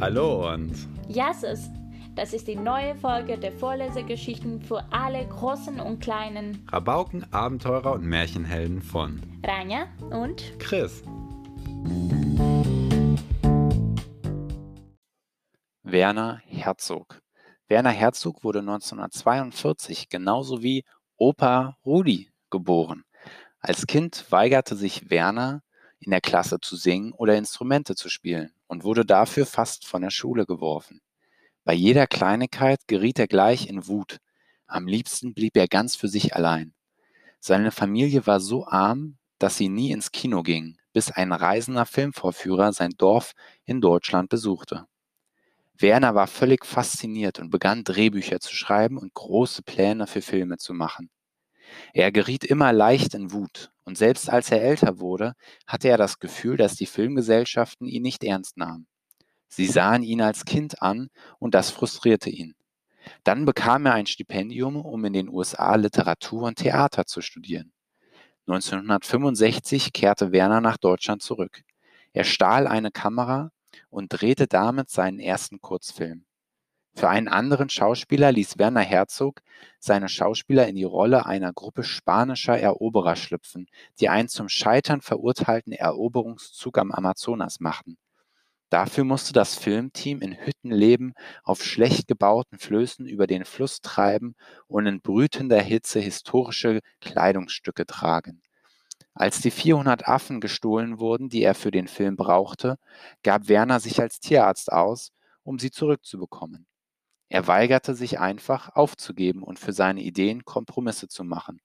Hallo und Jasses, das ist die neue Folge der Vorlesegeschichten für alle Großen und Kleinen. Rabauken, Abenteurer und Märchenhelden von Rania und Chris. Werner Herzog. Werner Herzog wurde 1942 genauso wie Opa Rudi geboren. Als Kind weigerte sich Werner, in der Klasse zu singen oder Instrumente zu spielen und wurde dafür fast von der Schule geworfen. Bei jeder Kleinigkeit geriet er gleich in Wut. Am liebsten blieb er ganz für sich allein. Seine Familie war so arm, dass sie nie ins Kino ging, bis ein reisender Filmvorführer sein Dorf in Deutschland besuchte. Werner war völlig fasziniert und begann Drehbücher zu schreiben und große Pläne für Filme zu machen. Er geriet immer leicht in Wut, und selbst als er älter wurde, hatte er das Gefühl, dass die Filmgesellschaften ihn nicht ernst nahmen. Sie sahen ihn als Kind an, und das frustrierte ihn. Dann bekam er ein Stipendium, um in den USA Literatur und Theater zu studieren. 1965 kehrte Werner nach Deutschland zurück. Er stahl eine Kamera und drehte damit seinen ersten Kurzfilm. Für einen anderen Schauspieler ließ Werner Herzog seine Schauspieler in die Rolle einer Gruppe spanischer Eroberer schlüpfen, die einen zum Scheitern verurteilten Eroberungszug am Amazonas machten. Dafür musste das Filmteam in Hütten leben, auf schlecht gebauten Flößen über den Fluss treiben und in brütender Hitze historische Kleidungsstücke tragen. Als die 400 Affen gestohlen wurden, die er für den Film brauchte, gab Werner sich als Tierarzt aus, um sie zurückzubekommen. Er weigerte sich einfach aufzugeben und für seine Ideen Kompromisse zu machen.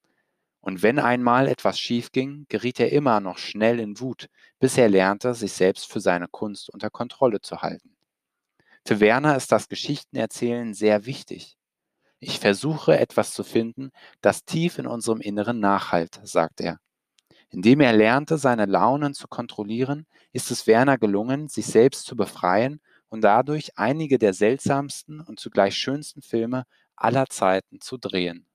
Und wenn einmal etwas schiefging, geriet er immer noch schnell in Wut, bis er lernte, sich selbst für seine Kunst unter Kontrolle zu halten. Für Werner ist das Geschichtenerzählen sehr wichtig. Ich versuche etwas zu finden, das tief in unserem Inneren nachhalt, sagt er. Indem er lernte, seine Launen zu kontrollieren, ist es Werner gelungen, sich selbst zu befreien und dadurch einige der seltsamsten und zugleich schönsten Filme aller Zeiten zu drehen.